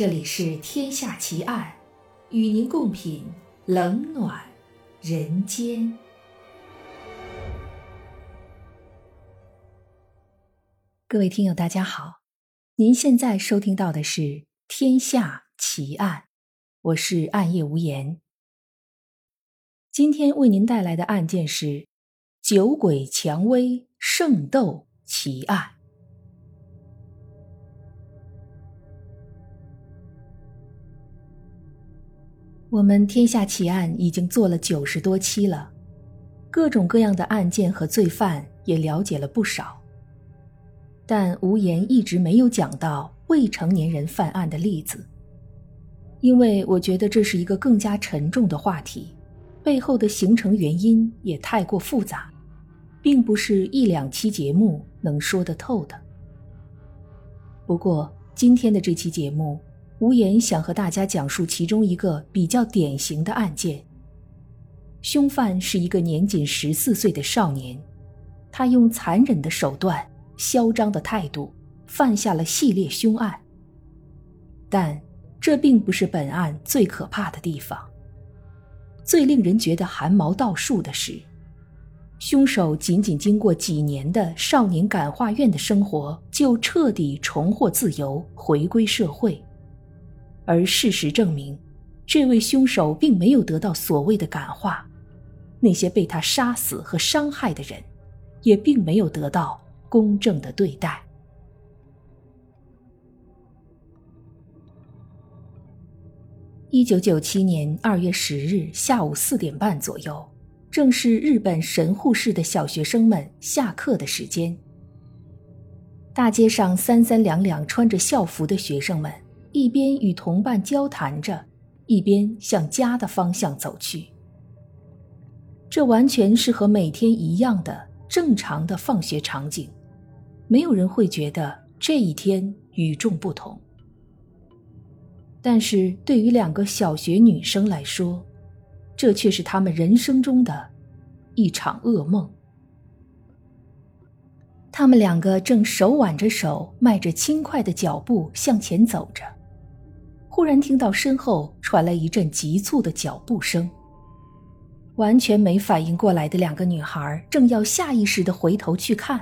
这里是《天下奇案》，与您共品冷暖人间。各位听友，大家好，您现在收听到的是《天下奇案》，我是暗夜无言。今天为您带来的案件是酒鬼蔷薇圣斗奇案。我们天下奇案已经做了九十多期了，各种各样的案件和罪犯也了解了不少，但无言一直没有讲到未成年人犯案的例子，因为我觉得这是一个更加沉重的话题，背后的形成原因也太过复杂，并不是一两期节目能说得透的。不过今天的这期节目。无言想和大家讲述其中一个比较典型的案件。凶犯是一个年仅十四岁的少年，他用残忍的手段、嚣张的态度犯下了系列凶案。但这并不是本案最可怕的地方。最令人觉得寒毛倒竖的是，凶手仅仅经过几年的少年感化院的生活，就彻底重获自由，回归社会。而事实证明，这位凶手并没有得到所谓的感化，那些被他杀死和伤害的人，也并没有得到公正的对待。一九九七年二月十日下午四点半左右，正是日本神户市的小学生们下课的时间。大街上三三两两穿着校服的学生们。一边与同伴交谈着，一边向家的方向走去。这完全是和每天一样的正常的放学场景，没有人会觉得这一天与众不同。但是对于两个小学女生来说，这却是她们人生中的一场噩梦。她们两个正手挽着手，迈着轻快的脚步向前走着。忽然听到身后传来一阵急促的脚步声，完全没反应过来的两个女孩正要下意识的回头去看，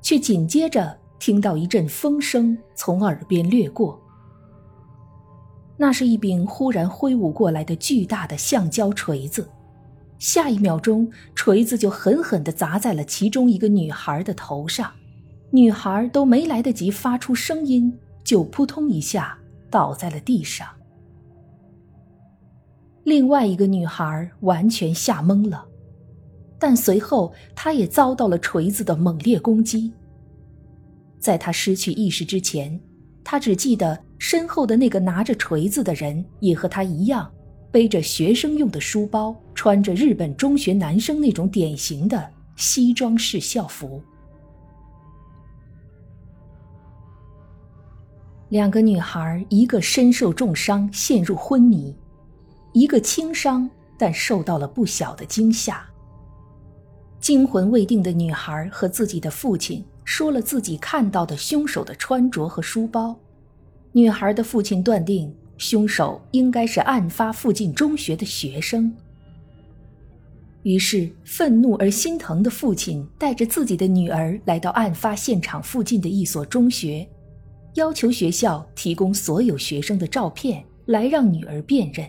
却紧接着听到一阵风声从耳边掠过。那是一柄忽然挥舞过来的巨大的橡胶锤子，下一秒钟，锤子就狠狠地砸在了其中一个女孩的头上，女孩都没来得及发出声音，就扑通一下。倒在了地上。另外一个女孩完全吓懵了，但随后她也遭到了锤子的猛烈攻击。在她失去意识之前，她只记得身后的那个拿着锤子的人也和她一样，背着学生用的书包，穿着日本中学男生那种典型的西装式校服。两个女孩，一个身受重伤陷入昏迷，一个轻伤但受到了不小的惊吓。惊魂未定的女孩和自己的父亲说了自己看到的凶手的穿着和书包。女孩的父亲断定凶手应该是案发附近中学的学生。于是，愤怒而心疼的父亲带着自己的女儿来到案发现场附近的一所中学。要求学校提供所有学生的照片来让女儿辨认。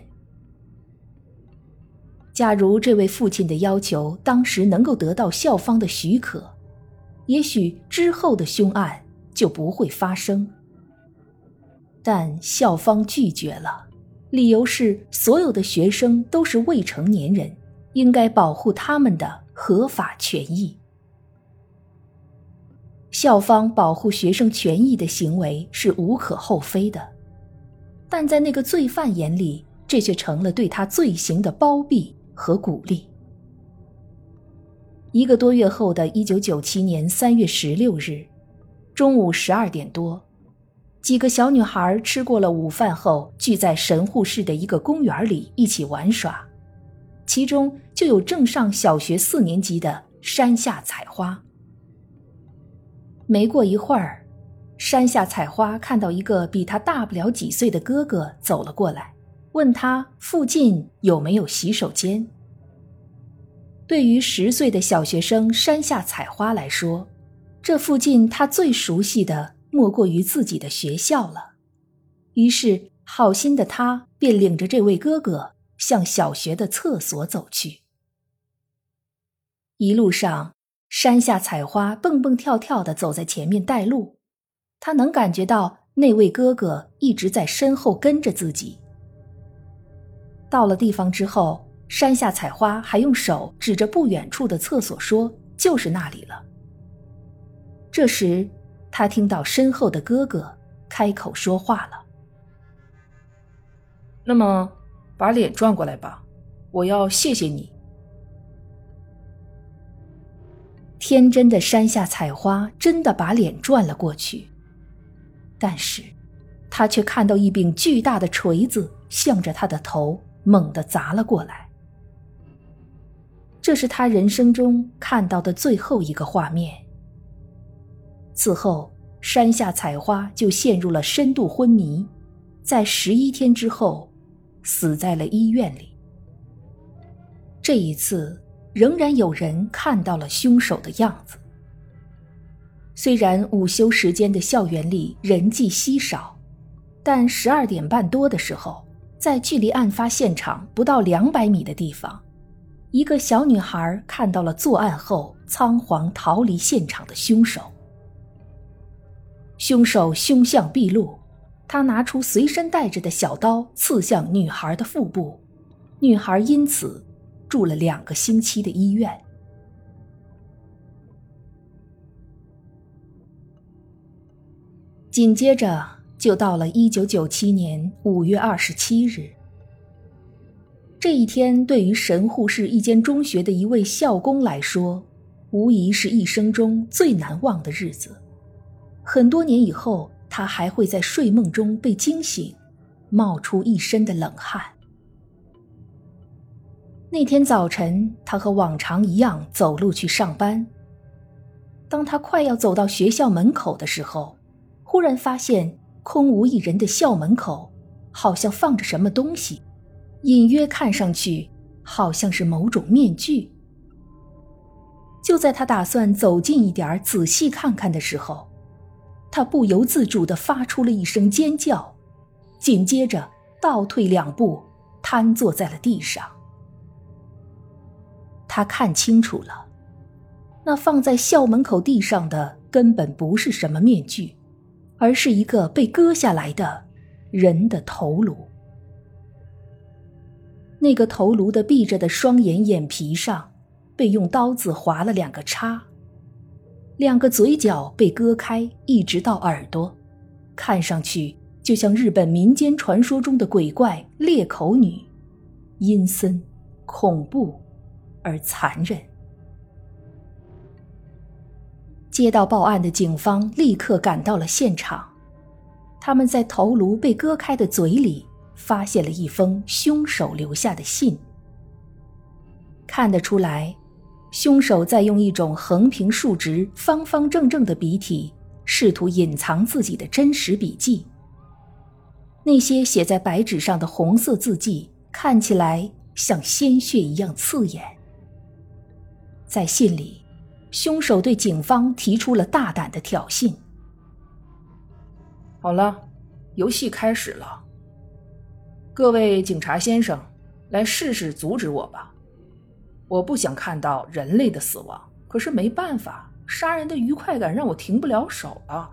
假如这位父亲的要求当时能够得到校方的许可，也许之后的凶案就不会发生。但校方拒绝了，理由是所有的学生都是未成年人，应该保护他们的合法权益。校方保护学生权益的行为是无可厚非的，但在那个罪犯眼里，这却成了对他罪行的包庇和鼓励。一个多月后的一九九七年三月十六日，中午十二点多，几个小女孩吃过了午饭后，聚在神户市的一个公园里一起玩耍，其中就有正上小学四年级的山下采花。没过一会儿，山下采花看到一个比他大不了几岁的哥哥走了过来，问他附近有没有洗手间。对于十岁的小学生山下采花来说，这附近他最熟悉的莫过于自己的学校了。于是，好心的他便领着这位哥哥向小学的厕所走去。一路上，山下采花蹦蹦跳跳的走在前面带路。他能感觉到那位哥哥一直在身后跟着自己。到了地方之后，山下采花还用手指着不远处的厕所说：“就是那里了。”这时，他听到身后的哥哥开口说话了：“那么，把脸转过来吧，我要谢谢你。”天真的山下采花真的把脸转了过去。但是，他却看到一柄巨大的锤子向着他的头猛地砸了过来。这是他人生中看到的最后一个画面。此后，山下采花就陷入了深度昏迷，在十一天之后，死在了医院里。这一次，仍然有人看到了凶手的样子。虽然午休时间的校园里人迹稀少，但十二点半多的时候，在距离案发现场不到两百米的地方，一个小女孩看到了作案后仓皇逃离现场的凶手。凶手凶相毕露，他拿出随身带着的小刀刺向女孩的腹部，女孩因此住了两个星期的医院。紧接着就到了一九九七年五月二十七日。这一天对于神户市一间中学的一位校工来说，无疑是一生中最难忘的日子。很多年以后，他还会在睡梦中被惊醒，冒出一身的冷汗。那天早晨，他和往常一样走路去上班。当他快要走到学校门口的时候，忽然发现空无一人的校门口，好像放着什么东西，隐约看上去好像是某种面具。就在他打算走近一点仔细看看的时候，他不由自主地发出了一声尖叫，紧接着倒退两步，瘫坐在了地上。他看清楚了，那放在校门口地上的根本不是什么面具。而是一个被割下来的人的头颅。那个头颅的闭着的双眼眼皮上，被用刀子划了两个叉。两个嘴角被割开，一直到耳朵，看上去就像日本民间传说中的鬼怪裂口女，阴森、恐怖而残忍。接到报案的警方立刻赶到了现场，他们在头颅被割开的嘴里发现了一封凶手留下的信。看得出来，凶手在用一种横平竖直、方方正正的笔体，试图隐藏自己的真实笔记。那些写在白纸上的红色字迹看起来像鲜血一样刺眼。在信里。凶手对警方提出了大胆的挑衅。好了，游戏开始了。各位警察先生，来试试阻止我吧。我不想看到人类的死亡，可是没办法，杀人的愉快感让我停不了手啊。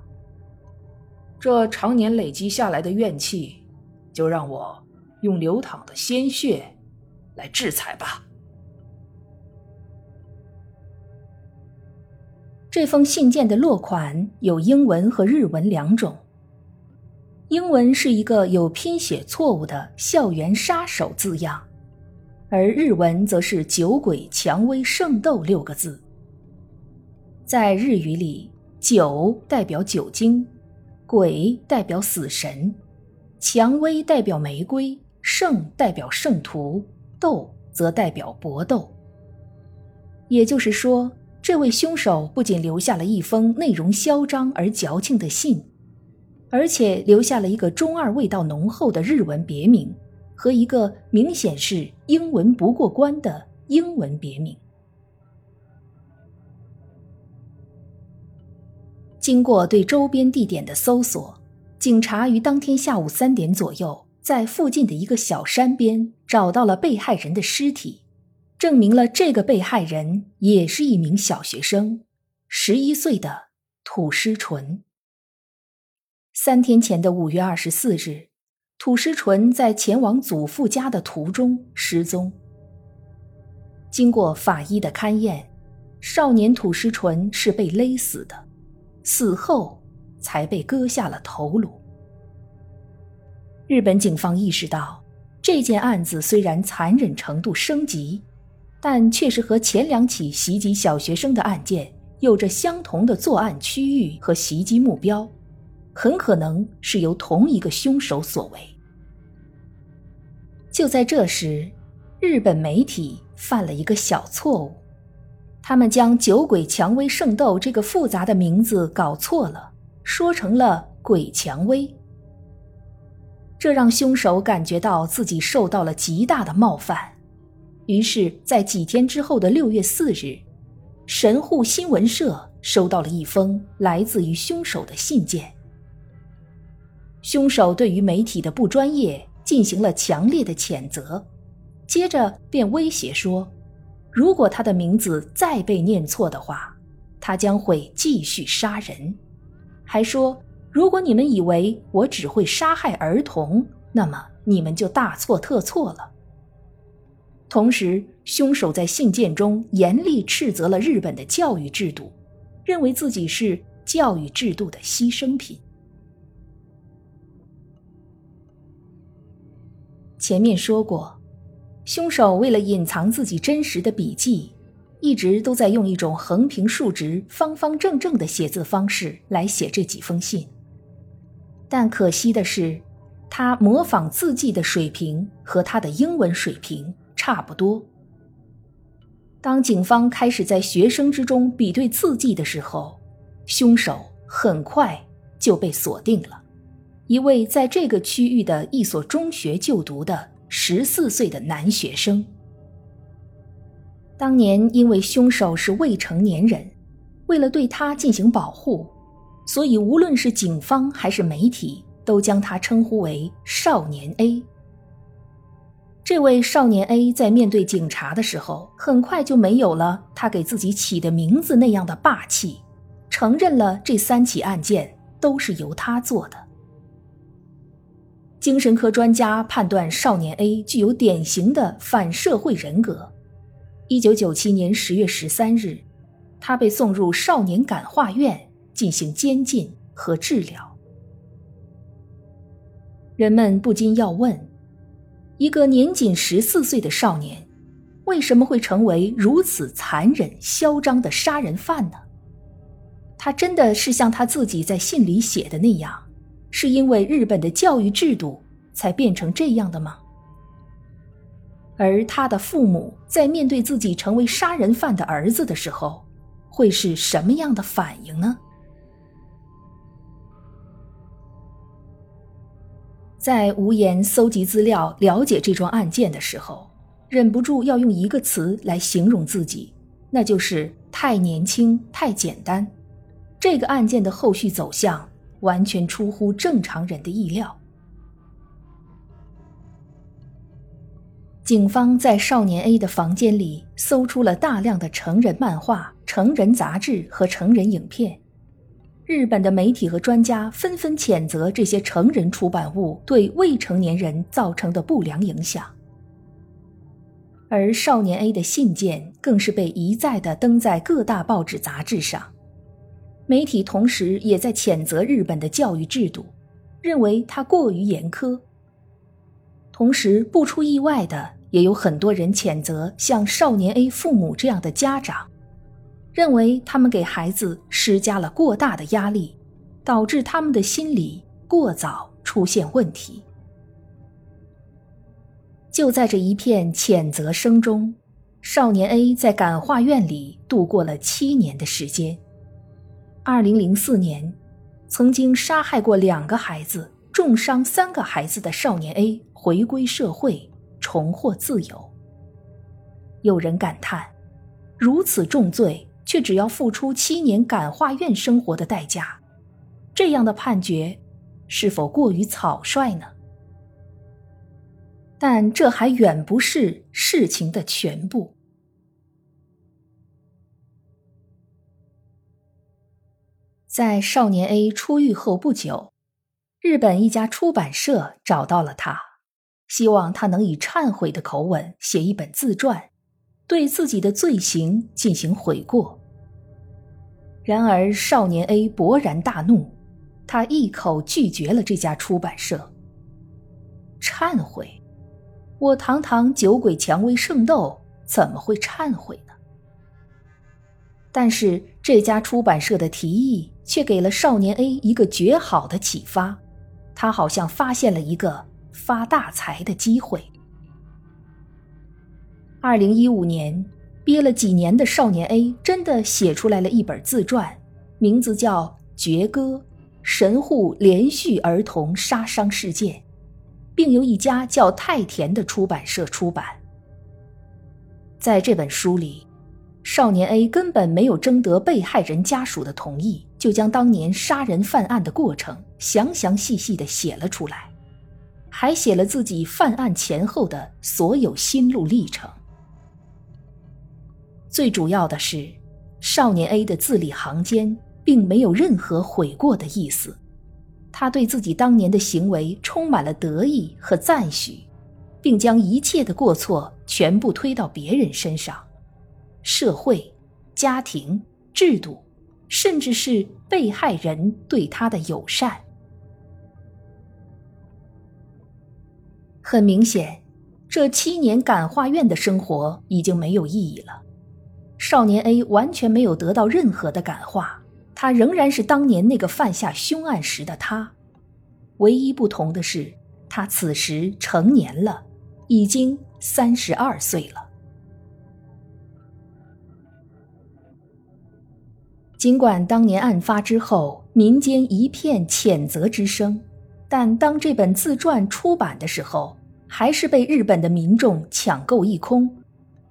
这常年累积下来的怨气，就让我用流淌的鲜血来制裁吧。这封信件的落款有英文和日文两种。英文是一个有拼写错误的“校园杀手”字样，而日文则是“酒鬼蔷薇圣斗”六个字。在日语里，“酒”代表酒精，“鬼”代表死神，“蔷薇”代表玫瑰，“圣”代表圣徒，“斗”则代表搏斗。也就是说。这位凶手不仅留下了一封内容嚣张而矫情的信，而且留下了一个中二味道浓厚的日文别名和一个明显是英文不过关的英文别名。经过对周边地点的搜索，警察于当天下午三点左右，在附近的一个小山边找到了被害人的尸体，证明了这个被害人也是一名小学生，十一岁的土师纯。三天前的五月二十四日，土师纯在前往祖父家的途中失踪。经过法医的勘验，少年土师纯是被勒死的。死后才被割下了头颅。日本警方意识到，这件案子虽然残忍程度升级，但却是和前两起袭击小学生的案件有着相同的作案区域和袭击目标，很可能是由同一个凶手所为。就在这时，日本媒体犯了一个小错误。他们将“酒鬼蔷薇圣斗”这个复杂的名字搞错了，说成了“鬼蔷薇”，这让凶手感觉到自己受到了极大的冒犯。于是，在几天之后的六月四日，神户新闻社收到了一封来自于凶手的信件。凶手对于媒体的不专业进行了强烈的谴责，接着便威胁说。如果他的名字再被念错的话，他将会继续杀人。还说，如果你们以为我只会杀害儿童，那么你们就大错特错了。同时，凶手在信件中严厉斥责了日本的教育制度，认为自己是教育制度的牺牲品。前面说过。凶手为了隐藏自己真实的笔记，一直都在用一种横平竖直、方方正正的写字方式来写这几封信。但可惜的是，他模仿字迹的水平和他的英文水平差不多。当警方开始在学生之中比对字迹的时候，凶手很快就被锁定了，一位在这个区域的一所中学就读的。十四岁的男学生，当年因为凶手是未成年人，为了对他进行保护，所以无论是警方还是媒体都将他称呼为“少年 A”。这位少年 A 在面对警察的时候，很快就没有了他给自己起的名字那样的霸气，承认了这三起案件都是由他做的。精神科专家判断少年 A 具有典型的反社会人格。一九九七年十月十三日，他被送入少年感化院进行监禁和治疗。人们不禁要问：一个年仅十四岁的少年，为什么会成为如此残忍嚣张的杀人犯呢？他真的是像他自己在信里写的那样？是因为日本的教育制度才变成这样的吗？而他的父母在面对自己成为杀人犯的儿子的时候，会是什么样的反应呢？在无言搜集资料、了解这桩案件的时候，忍不住要用一个词来形容自己，那就是太年轻、太简单。这个案件的后续走向。完全出乎正常人的意料。警方在少年 A 的房间里搜出了大量的成人漫画、成人杂志和成人影片。日本的媒体和专家纷纷谴责这些成人出版物对未成年人造成的不良影响。而少年 A 的信件更是被一再的登在各大报纸杂志上。媒体同时也在谴责日本的教育制度，认为它过于严苛。同时，不出意外的，也有很多人谴责像少年 A 父母这样的家长，认为他们给孩子施加了过大的压力，导致他们的心理过早出现问题。就在这一片谴责声中，少年 A 在感化院里度过了七年的时间。二零零四年，曾经杀害过两个孩子、重伤三个孩子的少年 A 回归社会，重获自由。有人感叹：如此重罪，却只要付出七年感化院生活的代价，这样的判决是否过于草率呢？但这还远不是事情的全部。在少年 A 出狱后不久，日本一家出版社找到了他，希望他能以忏悔的口吻写一本自传，对自己的罪行进行悔过。然而，少年 A 勃然大怒，他一口拒绝了这家出版社。忏悔。我堂堂酒鬼蔷薇圣斗，怎么会忏悔呢？但是这家出版社的提议却给了少年 A 一个绝好的启发，他好像发现了一个发大财的机会。二零一五年，憋了几年的少年 A 真的写出来了一本自传，名字叫《绝歌：神户连续儿童杀伤事件》。并由一家叫太田的出版社出版。在这本书里，少年 A 根本没有征得被害人家属的同意，就将当年杀人犯案的过程详详细细的写了出来，还写了自己犯案前后的所有心路历程。最主要的是，少年 A 的字里行间并没有任何悔过的意思。他对自己当年的行为充满了得意和赞许，并将一切的过错全部推到别人身上，社会、家庭、制度，甚至是被害人对他的友善。很明显，这七年感化院的生活已经没有意义了。少年 A 完全没有得到任何的感化。他仍然是当年那个犯下凶案时的他，唯一不同的是，他此时成年了，已经三十二岁了。尽管当年案发之后，民间一片谴责之声，但当这本自传出版的时候，还是被日本的民众抢购一空，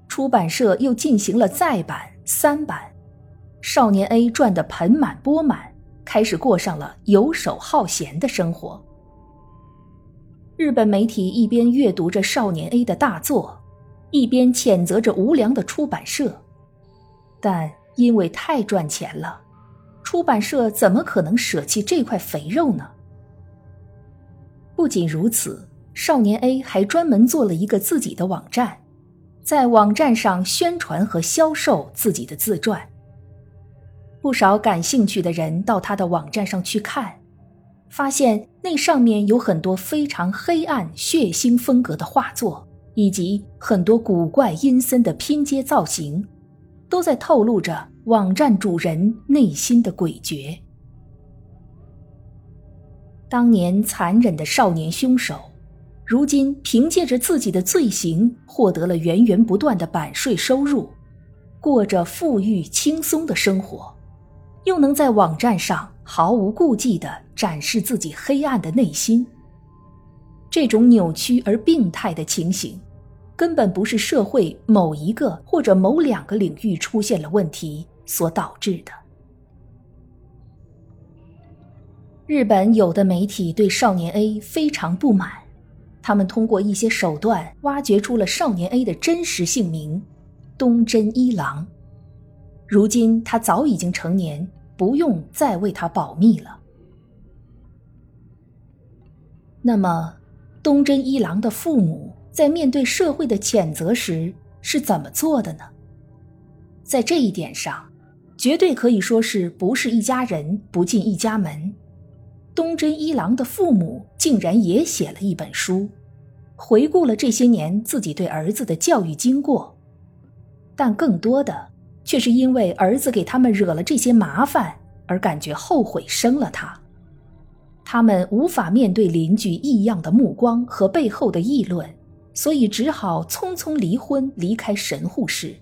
出版社又进行了再版、三版。少年 A 赚得盆满钵满，开始过上了游手好闲的生活。日本媒体一边阅读着少年 A 的大作，一边谴责着无良的出版社。但因为太赚钱了，出版社怎么可能舍弃这块肥肉呢？不仅如此，少年 A 还专门做了一个自己的网站，在网站上宣传和销售自己的自传。不少感兴趣的人到他的网站上去看，发现那上面有很多非常黑暗、血腥风格的画作，以及很多古怪阴森的拼接造型，都在透露着网站主人内心的诡谲。当年残忍的少年凶手，如今凭借着自己的罪行，获得了源源不断的版税收入，过着富裕轻松的生活。又能在网站上毫无顾忌地展示自己黑暗的内心，这种扭曲而病态的情形，根本不是社会某一个或者某两个领域出现了问题所导致的。日本有的媒体对少年 A 非常不满，他们通过一些手段挖掘出了少年 A 的真实姓名——东真一郎。如今他早已经成年。不用再为他保密了。那么，东真一郎的父母在面对社会的谴责时是怎么做的呢？在这一点上，绝对可以说是不是一家人不进一家门。东真一郎的父母竟然也写了一本书，回顾了这些年自己对儿子的教育经过，但更多的。却是因为儿子给他们惹了这些麻烦而感觉后悔生了他，他们无法面对邻居异样的目光和背后的议论，所以只好匆匆离婚，离开神户市，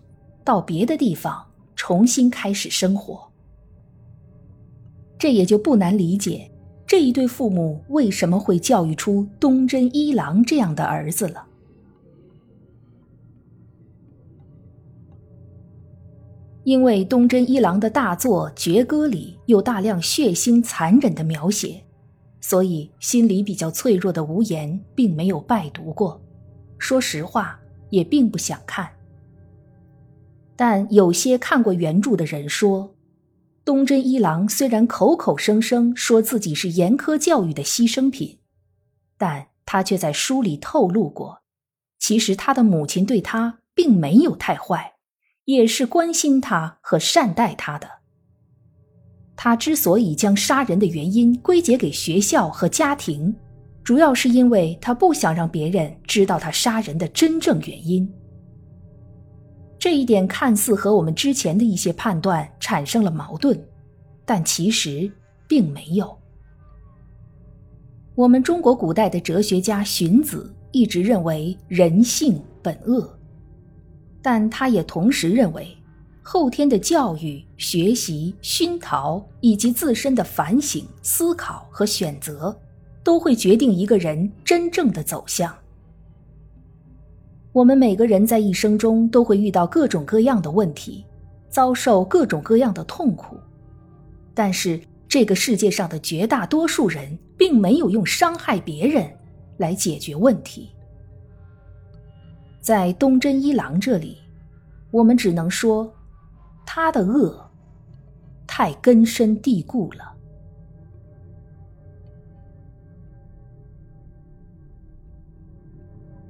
到别的地方重新开始生活。这也就不难理解这一对父母为什么会教育出东真一郎这样的儿子了。因为东真一郎的大作《绝歌》里有大量血腥残忍的描写，所以心里比较脆弱的无言并没有拜读过。说实话，也并不想看。但有些看过原著的人说，东真一郎虽然口口声声说自己是严苛教育的牺牲品，但他却在书里透露过，其实他的母亲对他并没有太坏。也是关心他和善待他的。他之所以将杀人的原因归结给学校和家庭，主要是因为他不想让别人知道他杀人的真正原因。这一点看似和我们之前的一些判断产生了矛盾，但其实并没有。我们中国古代的哲学家荀子一直认为人性本恶。但他也同时认为，后天的教育、学习、熏陶以及自身的反省、思考和选择，都会决定一个人真正的走向。我们每个人在一生中都会遇到各种各样的问题，遭受各种各样的痛苦，但是这个世界上的绝大多数人并没有用伤害别人来解决问题。在东真一郎这里，我们只能说，他的恶太根深蒂固了。